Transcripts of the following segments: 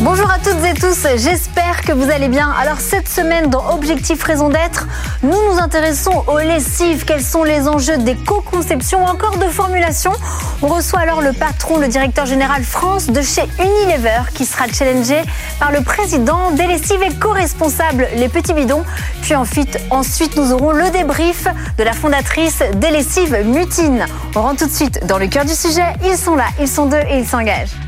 Bonjour à toutes et tous, j'espère que vous allez bien. Alors cette semaine dans Objectif Raison d'être, nous nous intéressons aux lessives. Quels sont les enjeux des co-conceptions ou encore de formulation? On reçoit alors le patron, le directeur général France de chez Unilever qui sera challengé par le président des lessives et co-responsable Les Petits Bidons. Puis ensuite, ensuite nous aurons le débrief de la fondatrice des lessives Mutine. On rentre tout de suite dans le cœur du sujet. Ils sont là, ils sont deux et ils s'engagent.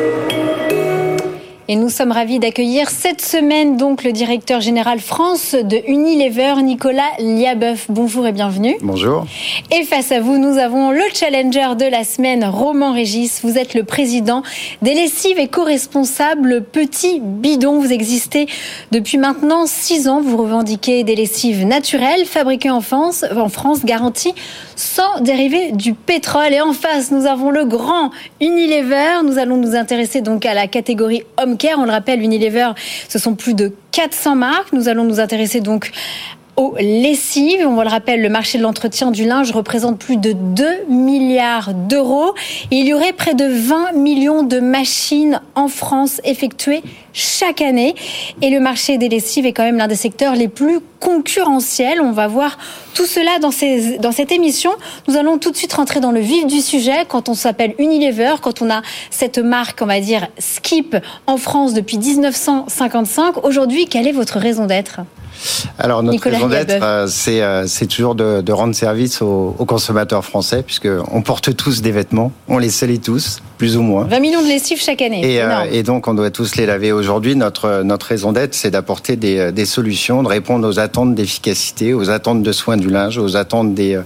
Et nous sommes ravis d'accueillir cette semaine donc le directeur général France de Unilever, Nicolas Liabeuf. Bonjour et bienvenue. Bonjour. Et face à vous, nous avons le challenger de la semaine, Roman Régis. Vous êtes le président des lessives et co-responsable Petit Bidon. Vous existez depuis maintenant six ans. Vous revendiquez des lessives naturelles fabriquées en France, en France garanties sans dériver du pétrole. Et en face, nous avons le grand Unilever. Nous allons nous intéresser donc à la catégorie on le rappelle, Unilever, ce sont plus de 400 marques. Nous allons nous intéresser donc aux lessives. On le rappelle, le marché de l'entretien du linge représente plus de 2 milliards d'euros. Il y aurait près de 20 millions de machines en France effectuées chaque année. Et le marché des lessives est quand même l'un des secteurs les plus concurrentiels. On va voir tout cela dans, dans cette émission. Nous allons tout de suite rentrer dans le vif du sujet. Quand on s'appelle Unilever, quand on a cette marque, on va dire, Skip en France depuis 1955, aujourd'hui, quelle est votre raison d'être? Alors notre raison d'être, euh, euh, c'est toujours de, de, rendre service aux, aux consommateurs français, puisque on porte tous des vêtements, on les salit tous, plus ou moins. 20 millions de lessives chaque année. Et, euh, et donc on doit tous les laver aujourd'hui. Notre notre raison d'être, c'est d'apporter des, des, solutions, de répondre aux attentes d'efficacité, aux attentes de soins du linge, aux attentes des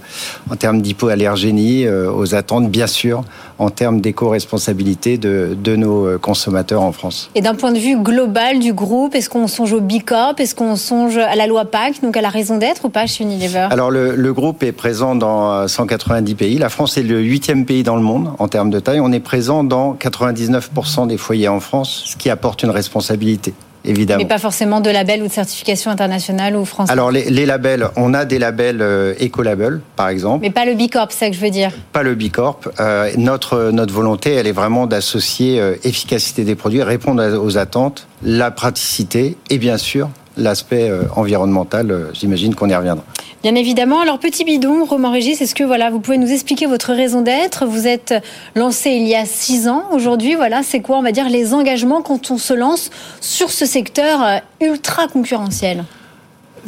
en termes d'hypoallergénie, aux attentes bien sûr en termes d'éco-responsabilité de, de nos consommateurs en France. Et d'un point de vue global du groupe, est-ce qu'on songe au Bicorp Est-ce qu'on songe à la loi PAC, donc à la raison d'être ou pas chez Unilever Alors le, le, groupe est présent dans 190 pays. La France est le huitième pays dans le monde en termes de taille. On est présent dans 99% des foyers en France, ce qui apporte une responsabilité. Évidemment. Mais pas forcément de label ou de certification internationale ou française. Alors les, les labels, on a des labels euh, Ecolabel, par exemple. Mais pas le Bicorp, c'est ça que je veux dire. Pas le Bicorp. Euh, notre notre volonté, elle est vraiment d'associer euh, efficacité des produits, répondre aux attentes, la praticité et bien sûr l'aspect euh, environnemental, euh, j'imagine qu'on y reviendra. Bien évidemment. Alors, petit bidon, Romain Régis, est-ce que voilà, vous pouvez nous expliquer votre raison d'être? Vous êtes lancé il y a six ans. Aujourd'hui, voilà, c'est quoi, on va dire, les engagements quand on se lance sur ce secteur euh, ultra concurrentiel?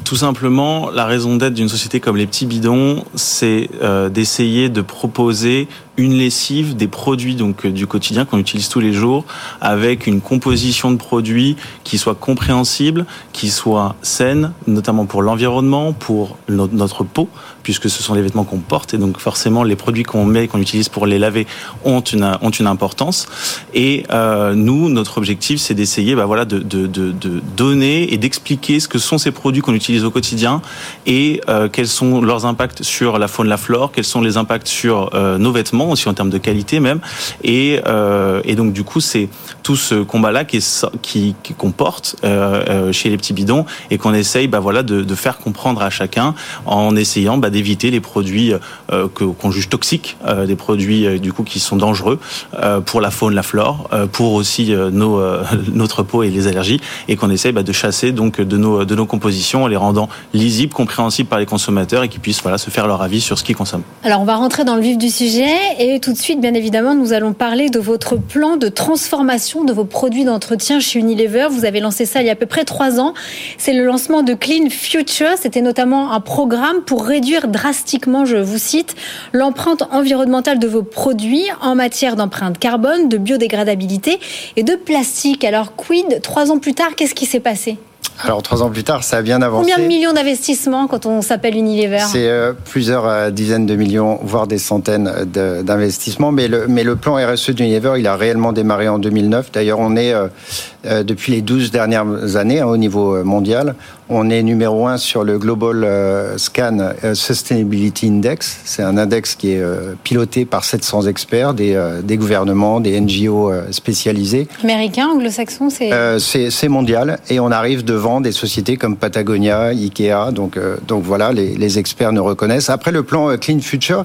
Tout simplement, la raison d'être d'une société comme les petits bidons, c'est euh, d'essayer de proposer une lessive, des produits donc euh, du quotidien qu'on utilise tous les jours, avec une composition de produits qui soit compréhensible, qui soit saine, notamment pour l'environnement, pour notre peau, puisque ce sont les vêtements qu'on porte et donc forcément les produits qu'on met, qu'on utilise pour les laver ont une ont une importance. Et euh, nous, notre objectif, c'est d'essayer, bah voilà, de, de, de, de donner et d'expliquer ce que sont ces produits qu'on utilise au quotidien et euh, quels sont leurs impacts sur la faune, la flore, quels sont les impacts sur euh, nos vêtements aussi en termes de qualité même. Et, euh, et donc du coup, c'est tout ce combat-là qui, qui, comporte euh, euh, chez les petits bidons et qu'on essaye, bah voilà, de, de, faire comprendre à chacun en essayant bah, d'éviter les produits euh, qu'on juge toxiques, des produits du coup qui sont dangereux pour la faune, la flore, pour aussi nos notre peau et les allergies, et qu'on essaye bah, de chasser donc de nos de nos compositions en les rendant lisibles, compréhensibles par les consommateurs et qui puissent voilà se faire leur avis sur ce qu'ils consomment. Alors on va rentrer dans le vif du sujet et tout de suite, bien évidemment, nous allons parler de votre plan de transformation de vos produits d'entretien chez Unilever. Vous avez lancé ça il y a à peu près trois ans. C'est le lancement de Clean Future. C'était notamment un programme pour réduire drastiquement, je vous cite, l'empreinte environnementale de vos produits en matière d'empreinte carbone, de biodégradabilité et de plastique. Alors, quid, trois ans plus tard, qu'est-ce qui s'est passé? Alors trois ans plus tard, ça a bien avancé. Combien de millions d'investissements quand on s'appelle Unilever C'est euh, plusieurs euh, dizaines de millions, voire des centaines d'investissements. Mais le, mais le plan RSE d'Unilever, il a réellement démarré en 2009. D'ailleurs, on est euh, euh, depuis les 12 dernières années hein, au niveau mondial. On est numéro un sur le Global euh, Scan euh, Sustainability Index. C'est un index qui est euh, piloté par 700 experts, des, des gouvernements, des NGO spécialisés. Américain, anglo-saxon, c'est C'est mondial et on arrive devant des sociétés comme Patagonia, Ikea. Donc, donc voilà, les, les, experts nous reconnaissent. Après, le plan Clean Future,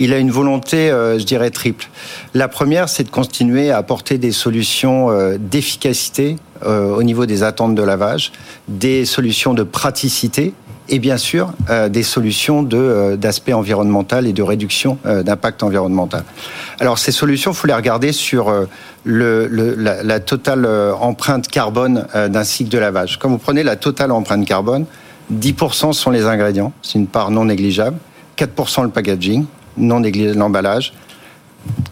il a une volonté, je dirais, triple. La première, c'est de continuer à apporter des solutions d'efficacité au niveau des attentes de lavage, des solutions de praticité et bien sûr euh, des solutions euh, d'aspect environnemental et de réduction euh, d'impact environnemental. Alors ces solutions, faut les regarder sur la, la, totale empreinte carbone d'un cycle de lavage. Quand vous prenez la totale empreinte carbone, 10% sont les ingrédients, c'est une part non négligeable, 4% le packaging, non négligeable l'emballage,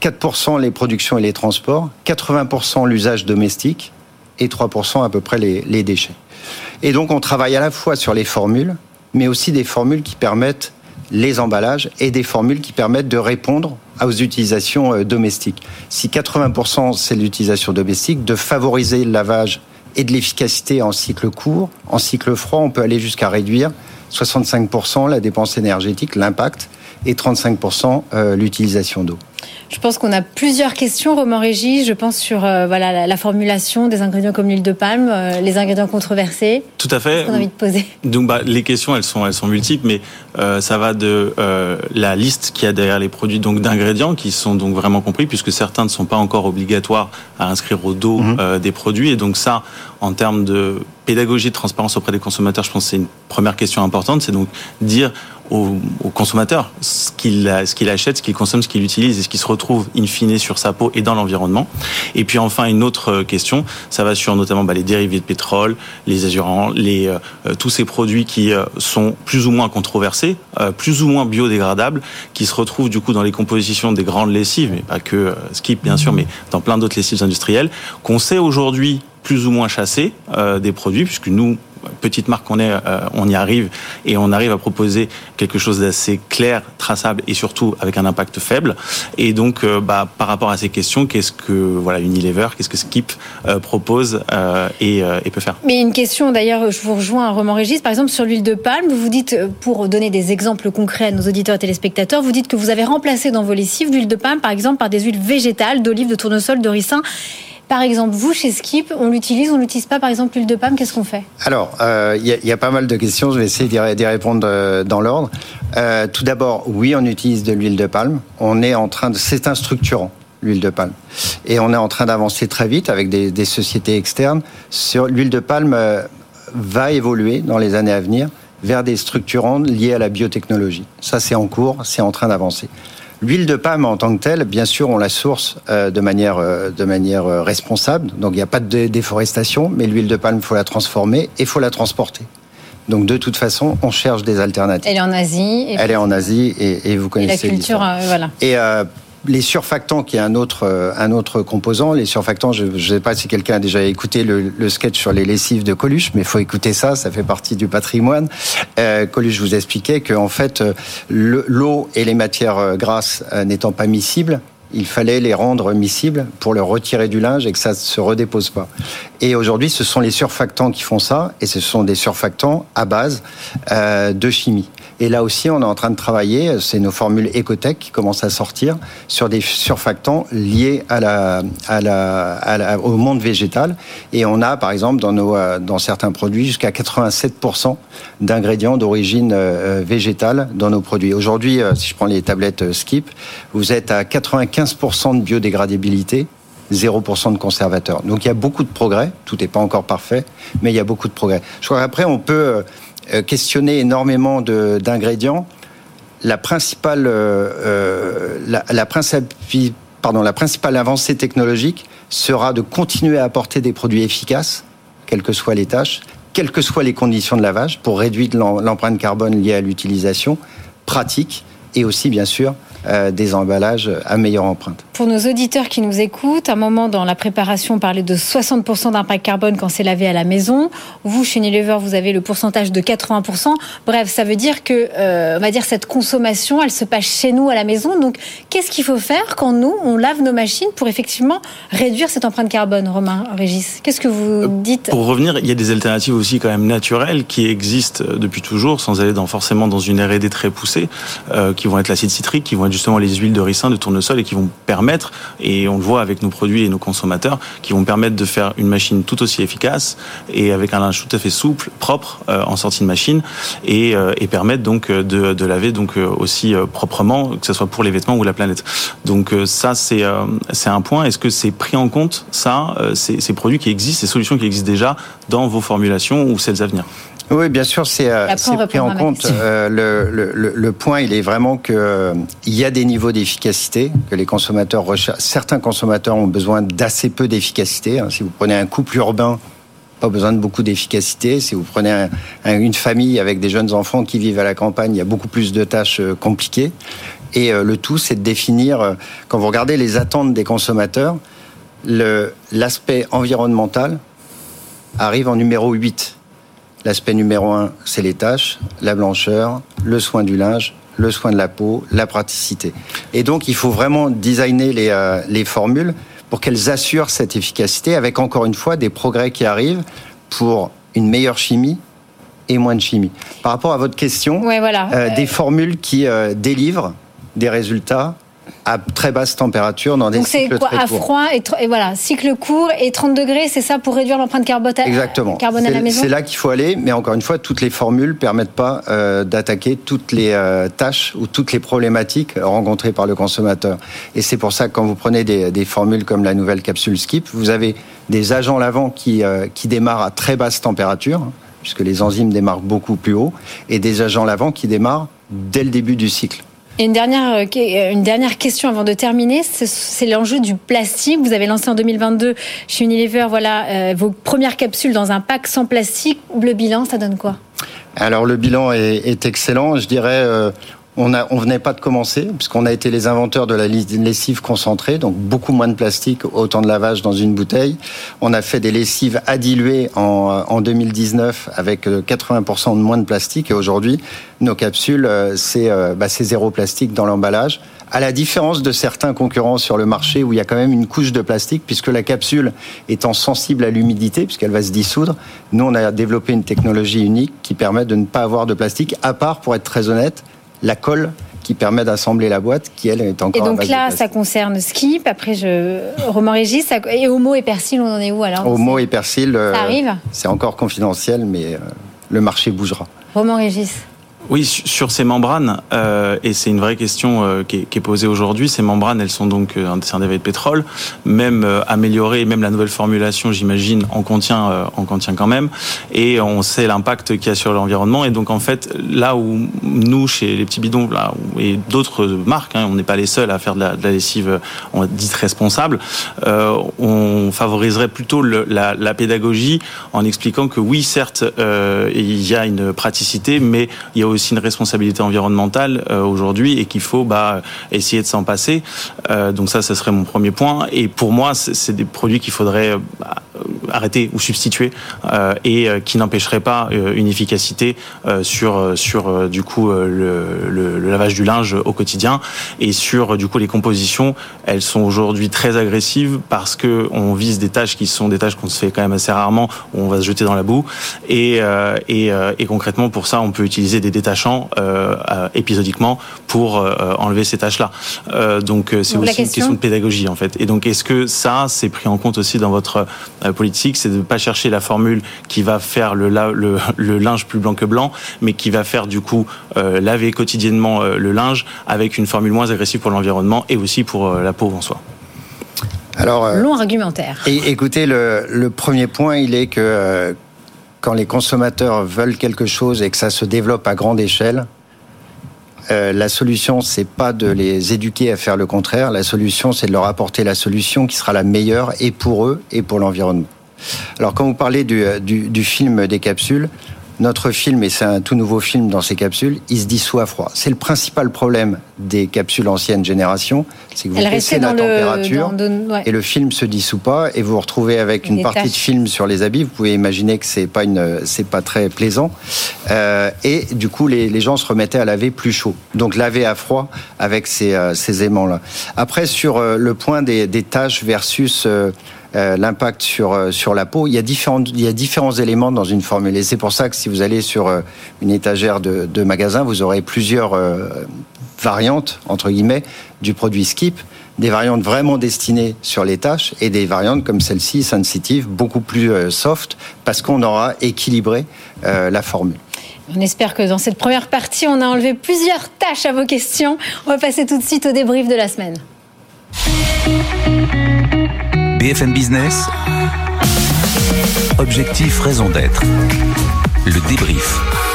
4% les productions et les transports, 80% l'usage domestique et 3% à peu près les, les déchets. Et donc on travaille à la fois sur les formules, mais aussi des formules qui permettent les emballages et des formules qui permettent de répondre aux utilisations euh, domestiques. Si 80% c'est l'utilisation domestique, de favoriser le lavage et de l'efficacité en cycle court, en cycle froid, on peut aller jusqu'à réduire 65% la dépense énergétique, l'impact, et 35% euh, l'utilisation d'eau. Je pense qu'on a plusieurs questions, Romain Régis. Je pense sur euh, voilà la, formulation des ingrédients comme l'huile de palme, euh, les ingrédients controversés. Tout à fait. On a envie de poser? Donc bah, les questions, elles sont elles sont multiples, mais euh, ça va de la liste qu'il y a derrière les produits donc d'ingrédients qui sont donc vraiment compris, puisque certains ne sont pas encore obligatoires à inscrire au dos mhm. des produits, et donc ça, en termes de pédagogie de transparence auprès des consommateurs, je pense que c'est une première question importante, c'est donc dire au, consommateur ce qu'il ce qu'il achète, ce qu'il consomme, ce qu'il utilise et ce qui se retrouve in fine sur sa peau et dans l'environnement. Et puis enfin une autre question, ça va sur notamment bah, les dérivés de pétrole, les azurants, les euh, euh, tous ces produits qui euh, sont plus ou moins controversés, plus ou moins biodégradables, qui se retrouvent du coup dans les compositions des grandes lessives, mais pas que Skip bien sûr, mais dans plein d'autres lessives industrielles, qu'on sait aujourd'hui plus ou moins chasser des produits, puisque nous, petite marque qu'on est, euh, on y arrive et on arrive à proposer quelque chose d'assez clair, traçable et surtout avec un impact faible. Et donc, euh, bah, par rapport à ces questions, qu'est-ce que voilà Unilever, qu'est-ce que Skip euh, propose et, peut faire? Mais une question d'ailleurs, je vous rejoins, Roman Régis, par exemple sur l'huile de palme, vous dites, pour donner des exemples concrets à nos auditeurs et téléspectateurs, vous dites que vous avez remplacé dans vos lessives l'huile de palme, par exemple, par des huiles végétales, d'olive, de tournesol, de ricin par exemple, vous, chez Skip, on l'utilise, on l'utilise pas, par exemple, l'huile de palme, qu'est-ce qu'on fait? Alors, il euh, y, a pas mal de questions, je vais essayer d'y répondre euh, dans l'ordre. Euh, tout d'abord, oui, on utilise de l'huile de palme. On est en train de... C'est un structurant l'huile de palme. Et on est en train d'avancer très vite avec des, sociétés externes sur l'huile de palme va évoluer dans les années à venir vers des structurants liés à la biotechnologie. Ça, c'est en cours, c'est en train d'avancer. L'huile de palme en tant que telle, bien sûr, on la source euh, de manière, euh, de manière euh, responsable. Donc il n'y a pas de déforestation, mais l'huile de palme, il faut la transformer et il faut la transporter. Donc de toute façon, on cherche des alternatives. Elle est en Asie. Elle est en Asie et, vous connaissez. Et la culture, voilà. Et les surfactants, qui est un autre, euh, un autre composant, les surfactants, je ne sais pas si quelqu'un a déjà écouté le, sketch sur les lessives de Coluche, mais il faut écouter ça, ça fait partie du patrimoine. Euh, Coluche vous expliquait que en fait, euh, l'eau et les matières grasses n'étant pas miscibles, il fallait les rendre miscibles pour le retirer du linge et que ça ne se redépose pas. Et aujourd'hui, ce sont les surfactants qui font ça, et ce sont des surfactants à base de chimie. Et là aussi, on est en train de travailler, c'est nos formules Ecotech qui commencent à sortir, sur des surfactants liés au monde végétal. Et on a, par exemple, dans, euh, dans certains produits, jusqu'à 87% d'ingrédients d'origine euh, végétale dans nos produits. Aujourd'hui, si je prends les tablettes Skip, vous êtes à 95% de biodégradabilité 0% de conservateurs. Donc il y a beaucoup de progrès, tout n'est pas encore parfait, mais il y a beaucoup de progrès. Je crois qu'après, on peut euh, questionner énormément d'ingrédients. La principale, euh, euh, la principale avancée technologique sera de continuer à apporter des produits efficaces, quelles que soient les tâches, quelles que soient les conditions de lavage, pour réduire l'empreinte carbone liée à l'utilisation, pratique, et aussi, bien sûr, des emballages à meilleure empreinte. Pour nos auditeurs qui nous écoutent, un moment dans la préparation, on parlait de 60% d'impact carbone quand c'est lavé à la maison. Vous, chez Unilever, vous avez le pourcentage de 80%. Bref, ça veut dire que, on va dire, cette consommation, elle se passe chez nous à la maison. Donc, qu'est-ce qu'il faut faire quand nous, on lave nos machines pour effectivement réduire cette empreinte carbone, Romain Régis? Qu'est-ce que vous dites? Pour revenir, il y a des alternatives aussi quand même naturelles qui existent depuis toujours, sans aller dans, forcément dans une R&D très poussée, euh, qui vont être l'acide citrique, qui vont être justement les huiles de ricin, de tournesol, et qui vont permettre, et on le voit avec nos produits et nos consommateurs, qui vont permettre de faire une machine tout aussi efficace et avec un linge tout à fait souple, propre euh, en sortie de machine, et, euh, et permettre donc de, de laver donc aussi proprement, que ce soit pour les vêtements ou la planète. Donc ça, c'est c'est un point. Est-ce que c'est pris en compte ça, ces produits qui existent, ces solutions qui existent déjà dans vos formulations ou celles à venir? Oui, bien sûr, c'est pris en compte. Euh, le, le, le, point, il est vraiment que euh, il y a des niveaux d'efficacité que les consommateurs recherchent. Certains consommateurs ont besoin d'assez peu d'efficacité. Hein. Si vous prenez un couple urbain, pas besoin de beaucoup d'efficacité. Si vous prenez une famille avec des jeunes enfants qui vivent à la campagne, il y a beaucoup plus de tâches euh, compliquées. Et le tout, c'est de définir, quand vous regardez les attentes des consommateurs, l'aspect environnemental arrive en numéro 8. L'aspect numéro 1, c'est les tâches, la blancheur, le soin du linge, le soin de la peau, la praticité. Et donc, il faut vraiment designer les, euh, les formules pour qu'elles assurent cette efficacité avec, encore une fois, des progrès qui arrivent pour une meilleure chimie et moins de chimie. Par rapport à votre question, voilà. Euh, des formules qui euh, délivrent des résultats à très basse température dans des Donc cycles quoi, à froid et, voilà, cycle court et 30 degrés, c'est ça pour réduire l'empreinte carbone, Exactement. carbone à la maison C'est là qu'il faut aller, mais encore une fois, toutes les formules permettent pas euh, d'attaquer toutes les euh, tâches ou toutes les problématiques rencontrées par le consommateur. Et c'est pour ça que quand vous prenez des, des, formules comme la nouvelle capsule Skip, vous avez des agents lavants qui, euh, qui démarrent à très basse température, puisque les enzymes démarrent beaucoup plus haut, et des agents lavants qui démarrent dès le début du cycle. Et une dernière, euh, euh, une dernière question avant de terminer, c'est l'enjeu du plastique. Vous avez lancé en 2022 chez Unilever voilà, euh, vos premières capsules dans un pack sans plastique. Le bilan, ça donne quoi? Alors le bilan est excellent. Je dirais, on ne on venait pas de commencer, puisqu'on a été les inventeurs de la lessive concentrée, donc beaucoup moins de plastique, autant de lavage dans une bouteille. On a fait des lessives à diluer en, en 2019 avec 80% euh, de moins de plastique. Et aujourd'hui, nos capsules, euh, euh, bah, c'est zéro plastique dans l'emballage. À la différence de certains concurrents sur le marché où il y a quand même une couche de plastique, puisque la capsule étant sensible à l'humidité, puisqu'elle va se dissoudre, nous on a développé une technologie unique qui permet de ne pas avoir de plastique, à part, pour être très honnête, la colle qui permet d'assembler la boîte, qui elle est encore. Et donc là, ça concerne Skip. Après, je Romain Régis et Homo et Persil, on en est où alors Homo et Persil, euh, ça arrive. C'est encore confidentiel, mais euh, le marché bougera. Romain Régis. Oui, sur ces membranes, euh, et c'est une vraie question euh, qui, est, qui, est, posée aujourd'hui, ces membranes, elles sont donc euh, un dérivé de pétrole, même euh, améliorées, même la nouvelle formulation, j'imagine, en contient, euh, en contient quand même, et on sait l'impact qu'il y a sur l'environnement, et donc en fait, là où nous, chez les petits bidons, là, et d'autres marques, hein, on n'est pas les seuls à faire de la, de la lessive, on dite responsable, on favoriserait plutôt la, la, pédagogie en expliquant que oui, certes, il y a une praticité, mais il y a aussi une responsabilité environnementale euh, aujourd'hui et qu'il faut bah, essayer de s'en passer. Euh, donc ça, ce serait mon premier point. Et pour moi, c'est des produits qu'il faudrait bah, arrêter ou substituer euh, et euh, qui n'empêcherait pas euh, une efficacité euh, sur sur du coup le, le, le, lavage du linge au quotidien et sur du coup les compositions. Elles sont aujourd'hui très agressives parce que on vise des tâches qui sont des tâches qu'on se fait quand même assez rarement où on va se jeter dans la boue et et, et concrètement pour ça on peut utiliser des détachants épisodiquement pour enlever ces tâches là. donc c'est aussi une question de pédagogie en fait. Et donc est-ce que ça c'est pris en compte aussi dans votre politique, c'est de ne pas chercher la formule qui va faire le, le, le, linge plus blanc que blanc, mais qui va faire du coup euh, laver quotidiennement euh, le linge avec une formule moins agressive pour l'environnement et aussi pour euh, la peau en soi. Alors, euh, long argumentaire. Et écoutez, le, le, premier point, il est que euh, quand les consommateurs veulent quelque chose et que ça se développe à grande échelle, euh, la solution, c'est pas de les éduquer à faire le contraire. La solution, c'est de leur apporter la solution qui sera la meilleure et pour eux et pour l'environnement. Alors, quand vous parlez du, du, du, film des capsules, notre film, et c'est un tout nouveau film dans ces capsules, il se dissout à froid. C'est le principal problème des capsules ancienne génération, c'est que vous baissez la température et le film se dissout pas et vous vous retrouvez avec une partie de film sur les habits. Vous pouvez imaginer que c'est pas une, c'est pas très plaisant. Euh, et du coup, les, les, gens se remettaient à laver plus chaud. Donc laver à froid avec ces, euh, ces aimants-là. Après, sur euh, le point des, des tâches versus euh, l'impact sur euh, sur la peau. Il y a différents il y a différents éléments dans une formule et c'est pour ça que si vous allez sur euh, une étagère de, de magasin, vous aurez plusieurs variantes entre guillemets du produit Skip des variantes vraiment destinées sur les tâches et des variantes comme celle-ci, sensitive, beaucoup plus soft, parce qu'on aura équilibré la formule. On espère que dans cette première partie, on a enlevé plusieurs tâches à vos questions. On va passer tout de suite au débrief de la semaine. BFM Business. Objectif, raison d'être. Le débrief.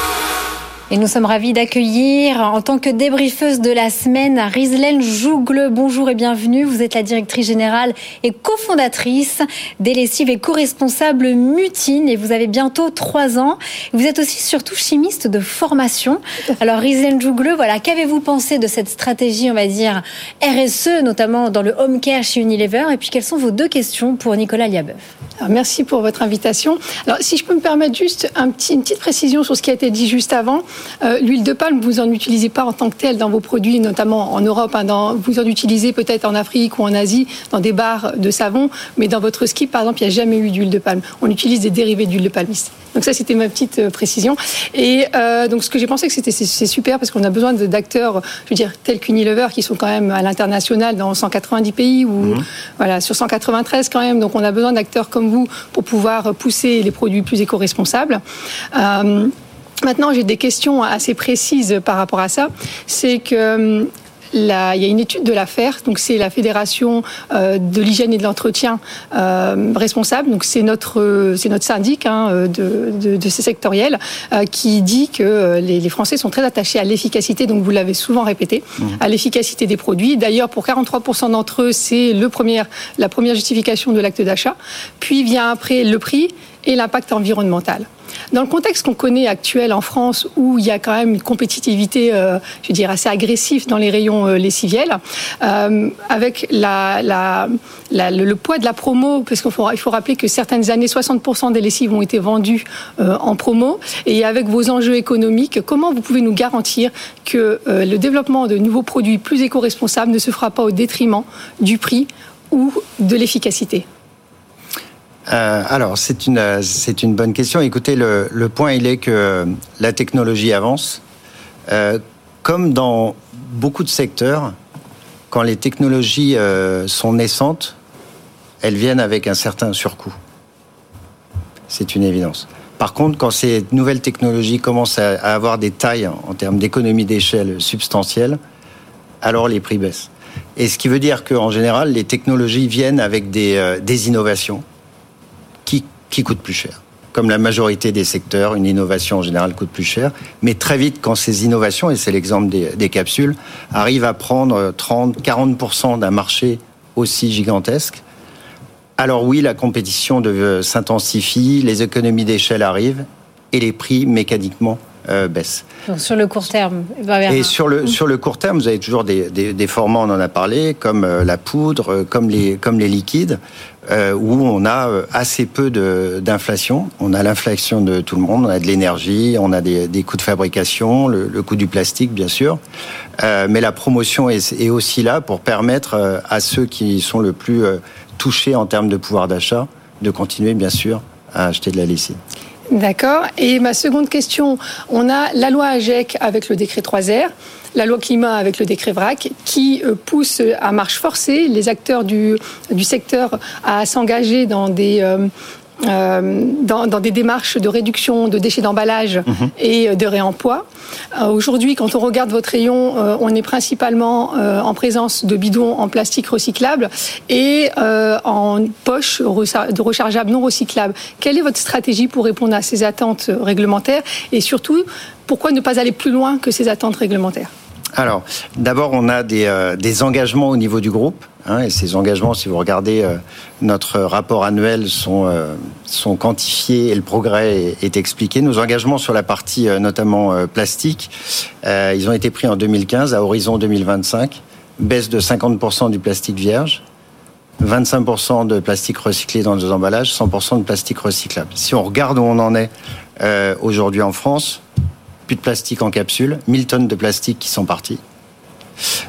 Et nous sommes ravis d'accueillir en tant que débriefeuse de la semaine Rislaine Jougle. Bonjour et bienvenue. Vous êtes la directrice générale et cofondatrice des lessives et co-responsable Mutine et vous avez bientôt trois ans. Vous êtes aussi surtout chimiste de formation. Alors Rislaine Jougle, voilà, qu'avez-vous pensé de cette stratégie, on va dire RSE, notamment dans le home care chez Unilever? Et puis quelles sont vos deux questions pour Nicolas Liabeuf? Alors, Merci pour votre invitation. Alors si je peux me permettre juste un petit, une petite précision sur ce qui a été dit juste avant. Euh, L'huile de palme, vous en utilisez pas en tant que telle dans vos produits, notamment en Europe. Hein, dans, vous en utilisez peut-être en Afrique ou en Asie, dans des barres de savon, mais dans votre skip, par exemple, il n'y a jamais eu d'huile de palme. On utilise des dérivés d'huile de palme. Donc ça, c'était ma petite euh, précision. Et euh, donc ce que j'ai pensé que c'était c'est super parce qu'on a besoin d'acteurs, je veux dire, tels qu'Unilever, qui sont quand même à l'international dans 190 pays ou Mhm. voilà sur 193 quand même. Donc on a besoin d'acteurs comme vous pour pouvoir pousser les produits plus éco-responsables. Euh, Maintenant, j'ai des questions assez précises par rapport à ça. C'est que la- il y a une étude de l'affaire, donc c'est la fédération euh, de l'hygiène et de l'entretien euh, responsable, donc c'est notre euh, c'est notre syndic hein, de, de, de ces sectoriels euh, qui dit que les, les Français sont très attachés à l'efficacité, donc vous l'avez souvent répété, à l'efficacité des produits. D'ailleurs, pour 43% d'entre eux, c'est le premier la première justification de l'acte d'achat. Puis vient après le prix et l'impact environnemental. Dans le contexte qu'on connaît actuel en France, où il y a quand même une compétitivité, euh, je veux dire, assez agressive dans les rayons euh, lessiviels, euh, avec le, poids de la promo, parce qu'il faut, faut rappeler que certaines années, 60% des lessives ont été vendues en promo, et avec vos enjeux économiques, comment vous pouvez nous garantir que le développement de nouveaux produits plus éco-responsables ne se fera pas au détriment du prix ou de l'efficacité? Euh, alors, c'est une, euh, c'est une bonne question. Écoutez, le, le point, il est que euh, la technologie avance. Comme dans beaucoup de secteurs, quand les technologies sont naissantes, elles viennent avec un certain surcoût. C'est une évidence. Par contre, quand ces nouvelles technologies commencent à, avoir des tailles en termes d'économie d'échelle substantielles, alors les prix baissent. Et ce qui veut dire qu'en général, les technologies viennent avec des, des innovations qui, coûtent plus cher. Comme la majorité des secteurs, une innovation en général coûte plus cher. Mais très vite, quand ces innovations, et c'est l'exemple des, des capsules, arrivent à prendre 30, 40% d'un marché aussi gigantesque, alors oui, la compétition de- s'intensifie, les économies d'échelle arrivent et les prix mécaniquement euh, baissent. Donc, sur le court terme, va vers Et sur le, sur le court terme, vous avez toujours des, des, des formats, on en a parlé, comme euh, la poudre, euh, comme les, comme les liquides, euh, où on a euh, assez peu d'inflation. On a l'inflation de tout le monde, on a de l'énergie, on a des, des coûts de fabrication, le, coût du plastique, bien sûr. Euh, mais la promotion est, aussi là pour permettre à ceux qui sont le plus touchés en termes de pouvoir d'achat de continuer, bien sûr, à acheter de la lessive. D'accord. Et ma seconde question, on a la loi AGEC avec le décret 3R, la loi climat avec le décret VRAC, qui euh, pousse à marche forcée les acteurs du, du secteur à s'engager dans des... euh, euh, dans, dans des démarches de réduction de déchets d'emballage et de réemploi. Euh, Aujourd'hui, quand on regarde votre rayon, euh, on est principalement en présence de bidons en plastique recyclable et en poche resa- de rechargeables non recyclables. Quelle est votre stratégie pour répondre à ces attentes réglementaires et surtout, pourquoi ne pas aller plus loin que ces attentes réglementaires? Alors, d'abord, on a des, des engagements au niveau du groupe. Hein, et ces engagements, si vous regardez euh, notre rapport annuel, sont, euh, sont quantifiés et le progrès est, est, expliqué. Nos engagements sur la partie euh, notamment plastique, ils ont été pris en 2015 à horizon 2025, baisse de 50% du plastique vierge, 25% de plastique recyclé dans nos emballages, 100% de plastique recyclable. Si on regarde où on en est aujourd'hui en France, plus de plastique en capsule, 1000 tonnes de plastique qui sont parties.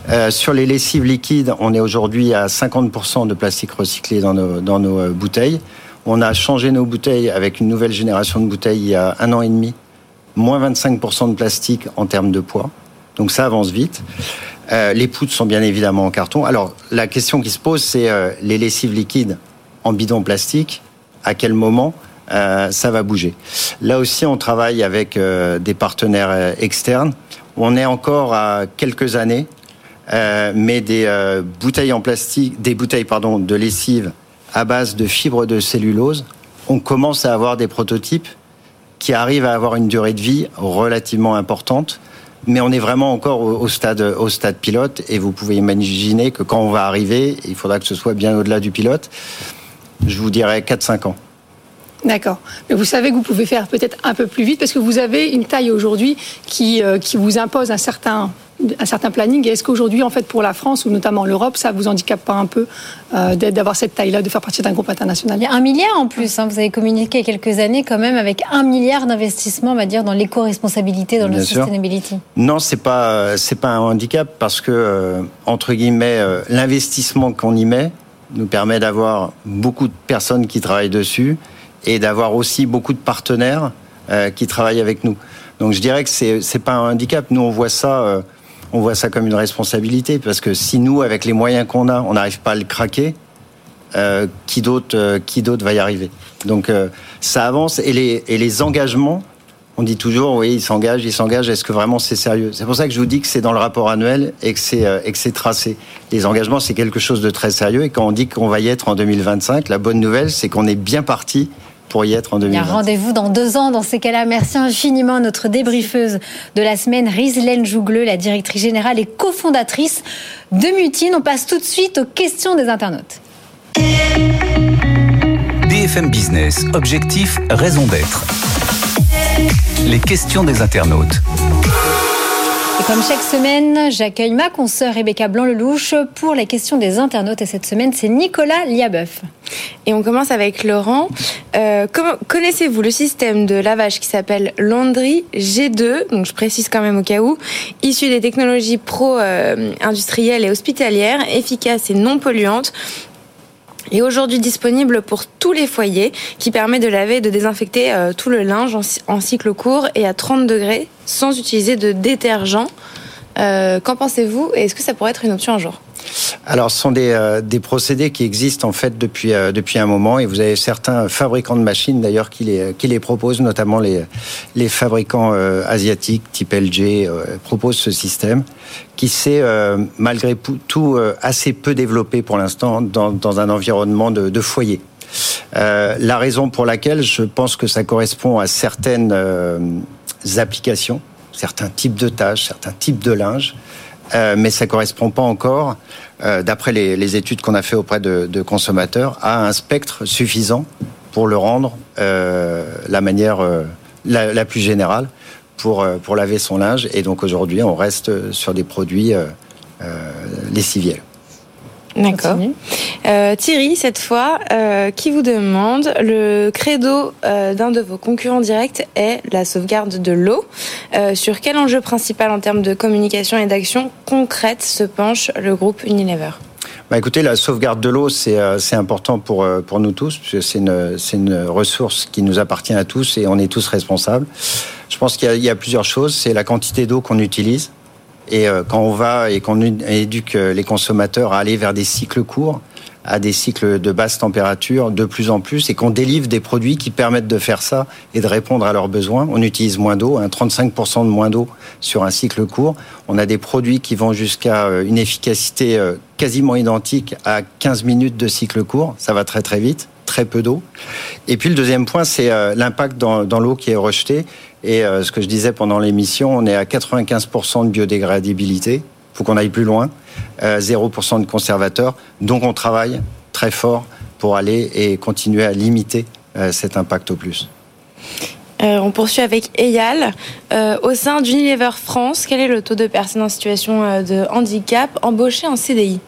Euh, sur les lessives liquides, on est aujourd'hui à 50% de plastique recyclé dans nos, euh, bouteilles. On a changé nos bouteilles avec une nouvelle génération de bouteilles il y a un an et demi. Moins 25% de plastique en termes de poids. Donc ça avance vite. Euh, les poutres sont bien évidemment en carton. Alors la question qui se pose, c'est les lessives liquides en bidon plastique. À quel moment euh, ça va bouger Là aussi, on travaille avec des partenaires externes. On est encore à quelques années euh, mais des euh, bouteilles en plastique, des bouteilles pardon de lessive à base de fibres de cellulose, on commence à avoir des prototypes qui arrivent à avoir une durée de vie relativement importante. Mais on est vraiment encore au, stade, au stade pilote et vous pouvez imaginer que quand on va arriver, il faudra que ce soit bien au-delà du pilote. Je vous dirais 4-5 ans. D'accord. Mais vous savez que vous pouvez faire peut-être un peu plus vite parce que vous avez une taille aujourd'hui qui, euh, qui vous impose un certain un certain planning. Est-ce qu'aujourd'hui, en fait, pour la France ou notamment l'Europe, ça vous handicape pas un peu euh, d'avoir cette taille-là, de faire partie d'un groupe international? Il y a un milliard en plus. Hein, vous avez communiqué il y a quelques années quand même avec un milliard d'investissements, on va dire, dans l'éco-responsabilité, dans la sustainability. Non, c'est pas c'est pas un handicap parce que euh, entre guillemets, euh, l'investissement qu'on y met nous permet d'avoir beaucoup de personnes qui travaillent dessus et d'avoir aussi beaucoup de partenaires qui travaillent avec nous. Donc je dirais que c'est c'est pas un handicap. Nous on voit ça on voit ça comme une responsabilité parce que si nous, avec les moyens qu'on a, on n'arrive pas à le craquer, euh, qui d'autre euh, qui d'autre va y arriver? Donc euh, ça avance et les et les engagements. On dit toujours, oui, ils s'engagent, ils s'engagent. Est-ce que vraiment c'est sérieux? C'est pour ça que je vous dis que c'est dans le rapport annuel et que c'est et que c'est tracé. Les engagements, c'est quelque chose de très sérieux. Et quand on dit qu'on va y être en 2025, la bonne nouvelle, c'est qu'on est bien parti pour y être en 2020. Il y a rendez-vous dans deux ans dans ces cas-là. Merci infiniment à notre débriefeuse de la semaine, Rizlen Jougleux, la directrice générale et cofondatrice de Mutine. On passe tout de suite aux questions des internautes. BFM Business, objectif, raison d'être. Les questions des internautes. Comme chaque semaine, j'accueille ma consoeur Rebecca Blanc-Lelouch pour la question des internautes. Et cette semaine, c'est Nicolas Liabeuf. Et on commence avec Laurent. Euh, Connaissez-vous le système de lavage qui s'appelle Laundry G2 Donc je précise quand même au cas où, issu des technologies pro-industrielles et hospitalières, efficaces et non polluantes est aujourd'hui disponible pour tous les foyers, qui permet de laver et de désinfecter euh, tout le linge en, cycle court et à 30 degrés sans utiliser de détergent. Euh, qu'en pensez-vous et est-ce que ça pourrait être une option un jour? Alors, ce sont des, euh, des, procédés qui existent en fait depuis euh, depuis un moment, et vous avez certains fabricants de machines d'ailleurs qui les qui les proposent, notamment les les fabricants euh, asiatiques type LG proposent ce système qui s'est malgré tout assez peu développé pour l'instant dans, dans un environnement de, de foyer. la raison pour laquelle je pense que ça correspond à certaines applications, certains types de tâches, certains types de linge. Euh, mais ça correspond pas encore, euh, d'après les, études qu'on a fait auprès de, consommateurs, à un spectre suffisant pour le rendre euh, la manière la, la, plus générale pour, pour laver son linge. Et donc aujourd'hui, on reste sur des produits lessiviels. D'accord. Euh, Thierry, cette fois, euh, qui vous demande le credo euh, d'un de vos concurrents directs est la sauvegarde de l'eau. Euh, sur quel enjeu principal en termes de communication et d'action concrète se penche le groupe Unilever? Bah écoutez, la sauvegarde de l'eau, c'est euh, important pour, euh, pour nous tous, puisque c'est une, une ressource qui nous appartient à tous et on est tous responsables. Je pense qu'il y, y, a plusieurs choses. C'est la quantité d'eau qu'on utilise. Et euh, quand on va et qu'on éduque euh, les consommateurs à aller vers des cycles courts, à des cycles de basse température de plus en plus et qu'on délivre des produits qui permettent de faire ça et de répondre à leurs besoins. On utilise moins d'eau, 35% de moins d'eau sur un cycle court. On a des produits qui vont jusqu'à euh, une efficacité quasiment identique à 15 minutes de cycle court. Ça va très très vite très peu d'eau. Et puis le deuxième point, c'est l'impact dans, dans l'eau qui est rejetée. Et ce que je disais pendant l'émission, on est à 95% de biodégradabilité. faut qu'on aille plus loin. 0% de conservateurs. Donc on travaille très fort pour aller et continuer à limiter cet impact au plus. Euh, on poursuit avec Eyal. Euh, au sein d'Unilever France, quel est le taux de personnes en situation euh, de handicap embauchées en CDI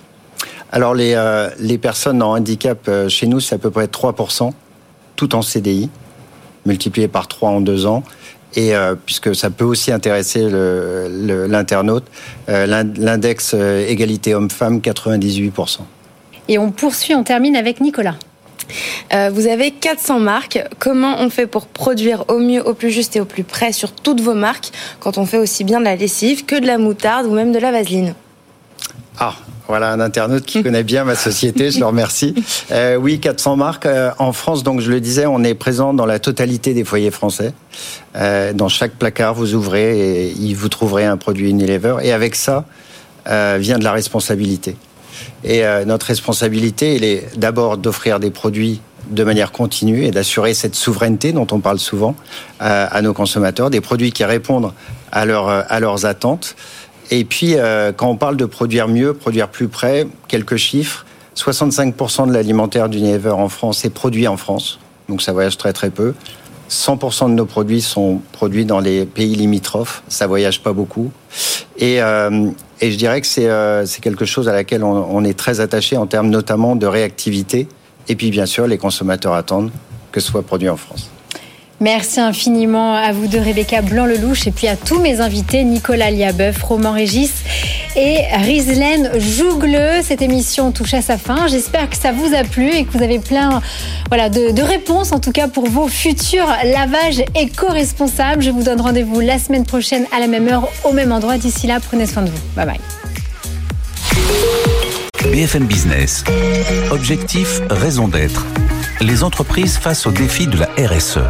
Alors les, les personnes en handicap chez nous, c'est à peu près 3%, tout en CDI, multiplié par 3 en deux ans. Et puisque ça peut aussi intéresser l'internaute, l'index égalité homme-femme, 98%. Et on poursuit, on termine avec Nicolas. Euh, vous avez 400 marques. Comment on fait pour produire au mieux, au plus juste et au plus près sur toutes vos marques quand on fait aussi bien de la lessive que de la moutarde ou même de la vaseline? Ah, voilà un internaute qui connaît bien ma société, je le remercie. Euh, oui, 400 marques. Euh, en France, donc je le disais, on est présent dans la totalité des foyers français. dans chaque placard, vous ouvrez et vous trouverez un produit Unilever. Et avec ça, vient de la responsabilité. Et euh, notre responsabilité, elle est d'abord d'offrir des produits de manière continue et d'assurer cette souveraineté dont on parle souvent euh, à nos consommateurs, des produits qui répondent à, euh, à leurs attentes. Et puis, quand on parle de produire mieux, produire plus près, quelques chiffres. 65% de l'alimentaire d'Unilever en France est produit en France, donc ça voyage très très peu. 100% de nos produits sont produits dans les pays limitrophes, ça voyage pas beaucoup. Et, euh, je dirais que c'est euh, quelque chose à laquelle on est très attaché en termes notamment de réactivité. Et puis bien sûr, les consommateurs attendent que ce soit produit en France. Merci infiniment à vous deux, Rebecca Blanc-Lelouch, et puis à tous mes invités, Nicolas Liabeuf, Roman Régis et Rizlen Jougleux. Cette émission touche à sa fin. J'espère que ça vous a plu et que vous avez plein voilà, de, de réponses, en tout cas pour vos futurs lavages éco-responsables. Je vous donne rendez-vous la semaine prochaine à la même heure, au même endroit. D'ici là, prenez soin de vous. Bye bye. BFM Business. Objectif, raison d'être. Les entreprises face au défi de la RSE.